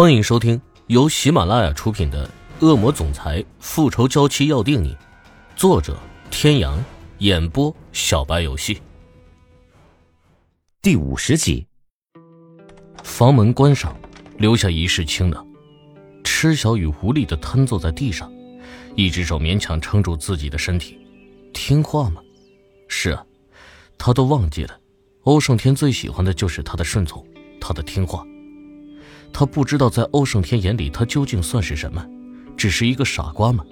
欢迎收听由喜马拉雅出品的《恶魔总裁复仇娇妻要定你》，作者：天阳，演播：小白游戏。第五十集，房门关上，留下一室清冷。池小雨无力的瘫坐在地上，一只手勉强撑住自己的身体。听话吗？是啊，他都忘记了，欧胜天最喜欢的就是他的顺从，他的听话。他不知道，在欧胜天眼里，他究竟算是什么？只是一个傻瓜吗？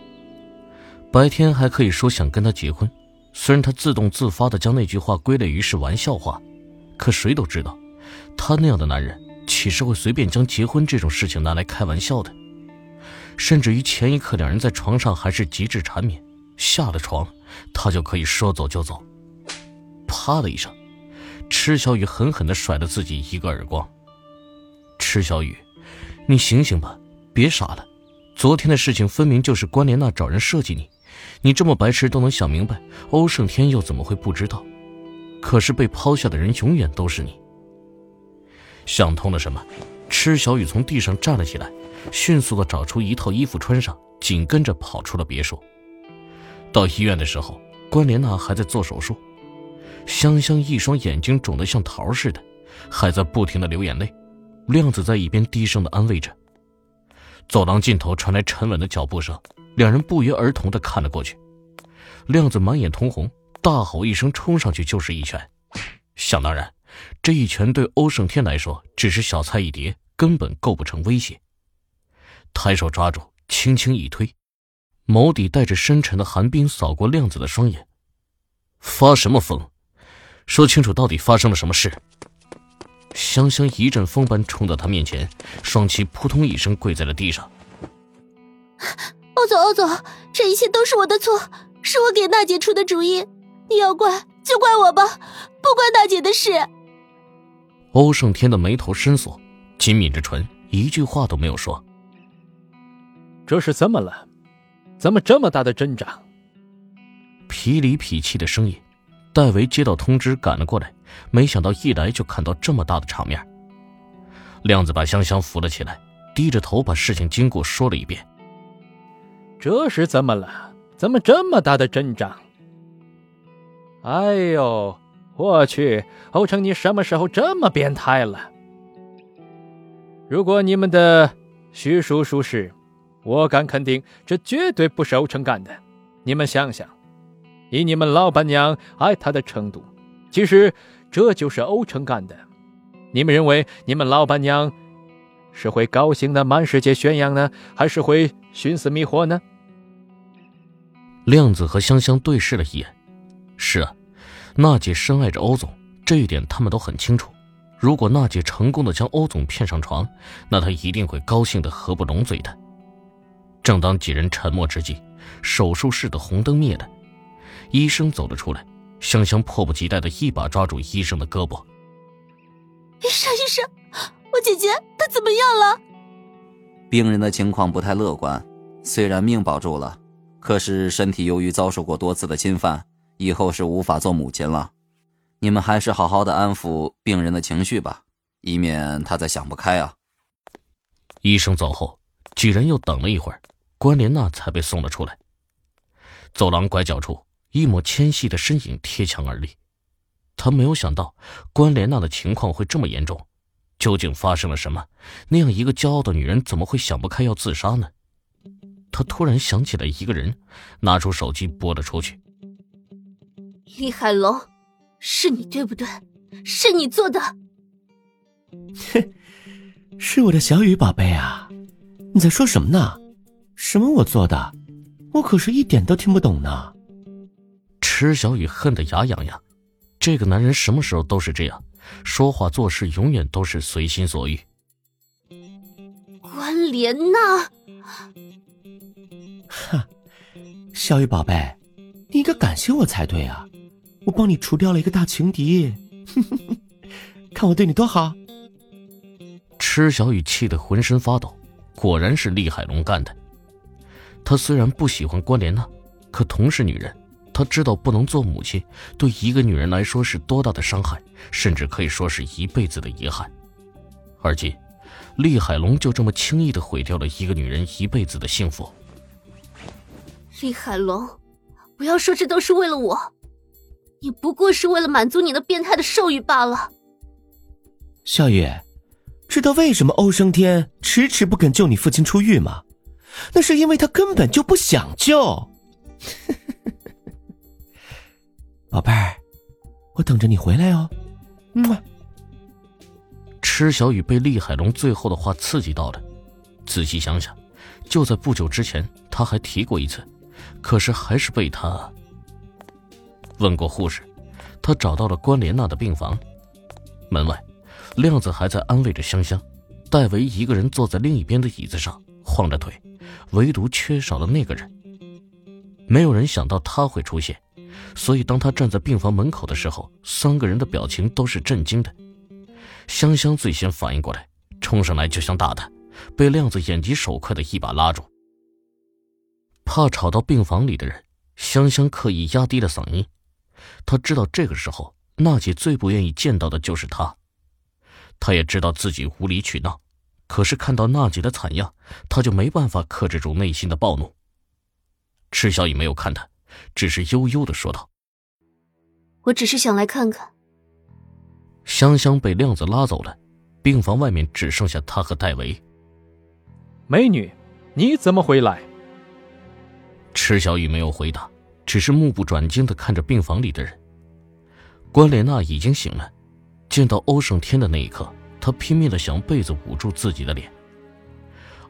白天还可以说想跟他结婚，虽然他自动自发的将那句话归类于是玩笑话，可谁都知道，他那样的男人岂是会随便将结婚这种事情拿来开玩笑的？甚至于前一刻两人在床上还是极致缠绵，下了床，他就可以说走就走。啪的一声，池小雨狠狠地甩了自己一个耳光。池小雨，你醒醒吧，别傻了。昨天的事情分明就是关莲娜找人设计你，你这么白痴都能想明白，欧胜天又怎么会不知道？可是被抛下的人永远都是你。想通了什么？池小雨从地上站了起来，迅速的找出一套衣服穿上，紧跟着跑出了别墅。到医院的时候，关莲娜还在做手术，香香一双眼睛肿得像桃似的，还在不停的流眼泪。亮子在一边低声的安慰着。走廊尽头传来沉稳的脚步声，两人不约而同的看了过去。亮子满眼通红，大吼一声，冲上去就是一拳。想当然，这一拳对欧胜天来说只是小菜一碟，根本构不成威胁。抬手抓住，轻轻一推，眸底带着深沉的寒冰扫过亮子的双眼。发什么疯？说清楚到底发生了什么事。香香一阵风般冲到他面前，双膝扑通一声跪在了地上。欧总，欧总，这一切都是我的错，是我给娜姐出的主意，你要怪就怪我吧，不关娜姐的事。欧胜天的眉头深锁，紧抿着唇，一句话都没有说。这是怎么了？怎么这么大的阵仗？痞里痞气的声音。戴维接到通知，赶了过来，没想到一来就看到这么大的场面。亮子把香香扶了起来，低着头把事情经过说了一遍。这是怎么了？怎么这么大的阵仗？哎呦，我去！欧成，你什么时候这么变态了？如果你们的徐叔属实，我敢肯定，这绝对不是欧成干的。你们想想。以你们老板娘爱他的程度，其实这就是欧成干的。你们认为你们老板娘是会高兴的满世界宣扬呢，还是会寻死觅活呢？亮子和香香对视了一眼。是啊，娜姐深爱着欧总，这一点他们都很清楚。如果娜姐成功的将欧总骗上床，那她一定会高兴的合不拢嘴的。正当几人沉默之际，手术室的红灯灭了。医生走了出来，香香迫不及待的一把抓住医生的胳膊。医生，医生，我姐姐她怎么样了？病人的情况不太乐观，虽然命保住了，可是身体由于遭受过多次的侵犯，以后是无法做母亲了。你们还是好好的安抚病人的情绪吧，以免他再想不开啊。医生走后，几人又等了一会儿，关莲娜才被送了出来。走廊拐角处。一抹纤细的身影贴墙而立，他没有想到关莲娜的情况会这么严重，究竟发生了什么？那样一个骄傲的女人怎么会想不开要自杀呢？他突然想起了一个人，拿出手机拨了出去。李海龙，是你对不对？是你做的？哼，是我的小雨宝贝啊！你在说什么呢？什么我做的？我可是一点都听不懂呢。池小雨恨得牙痒痒，这个男人什么时候都是这样，说话做事永远都是随心所欲。关莲娜，哈，小雨宝贝，你应该感谢我才对啊！我帮你除掉了一个大情敌，看我对你多好。池小雨气得浑身发抖，果然是厉海龙干的。他虽然不喜欢关莲娜，可同是女人。他知道不能做母亲，对一个女人来说是多大的伤害，甚至可以说是一辈子的遗憾。而今，厉海龙就这么轻易的毁掉了一个女人一辈子的幸福。厉海龙，不要说这都是为了我，也不过是为了满足你那变态的兽欲罢了。夏雨，知道为什么欧生天迟迟不肯救你父亲出狱吗？那是因为他根本就不想救。宝贝儿，我等着你回来哦。嗯。池小雨被厉海龙最后的话刺激到了，仔细想想，就在不久之前，他还提过一次，可是还是被他问过护士。他找到了关莲娜的病房，门外，亮子还在安慰着香香，戴维一个人坐在另一边的椅子上晃着腿，唯独缺少了那个人。没有人想到他会出现，所以当他站在病房门口的时候，三个人的表情都是震惊的。香香最先反应过来，冲上来就想打他，被亮子眼疾手快的一把拉住。怕吵到病房里的人，香香刻意压低了嗓音。他知道这个时候娜姐最不愿意见到的就是他，他也知道自己无理取闹，可是看到娜姐的惨样，他就没办法克制住内心的暴怒。赤小雨没有看他，只是悠悠的说道：“我只是想来看看。”香香被亮子拉走了，病房外面只剩下他和戴维。美女，你怎么回来？池小雨没有回答，只是目不转睛的看着病房里的人。关莲娜已经醒了，见到欧胜天的那一刻，她拼命的想用被子捂住自己的脸。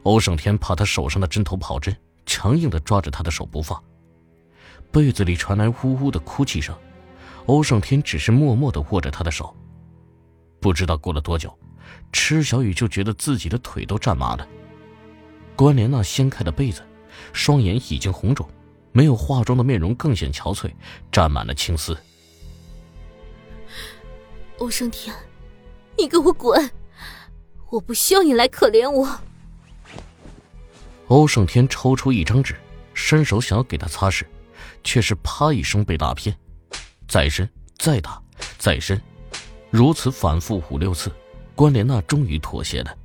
欧胜天怕她手上的针头跑针，强硬的抓着她的手不放。被子里传来呜呜的哭泣声，欧胜天只是默默的握着她的手。不知道过了多久，池小雨就觉得自己的腿都站麻了。关莲娜掀开的被子，双眼已经红肿，没有化妆的面容更显憔悴，沾满了青丝。欧胜天，你给我滚！我不需要你来可怜我。欧胜天抽出一张纸，伸手想要给她擦拭，却是啪一声被打偏，再伸，再打，再伸。如此反复五六次，关莲娜终于妥协了。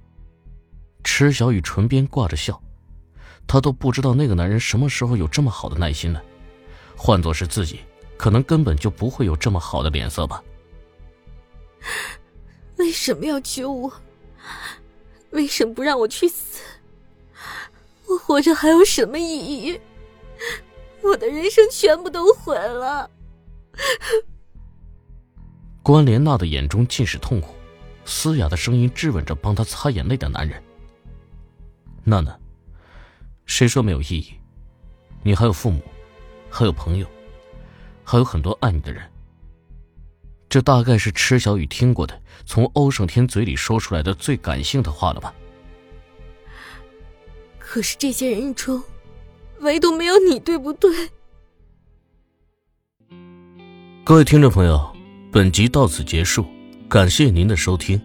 池小雨唇边挂着笑，她都不知道那个男人什么时候有这么好的耐心了。换做是自己，可能根本就不会有这么好的脸色吧。为什么要救我？为什么不让我去死？我活着还有什么意义？我的人生全部都毁了。关莲娜的眼中尽是痛苦，嘶哑的声音质问着帮她擦眼泪的男人：“娜娜，谁说没有意义？你还有父母，还有朋友，还有很多爱你的人。”这大概是池小雨听过的从欧胜天嘴里说出来的最感性的话了吧？可是这些人中，唯独没有你，对不对？各位听众朋友。本集到此结束，感谢您的收听。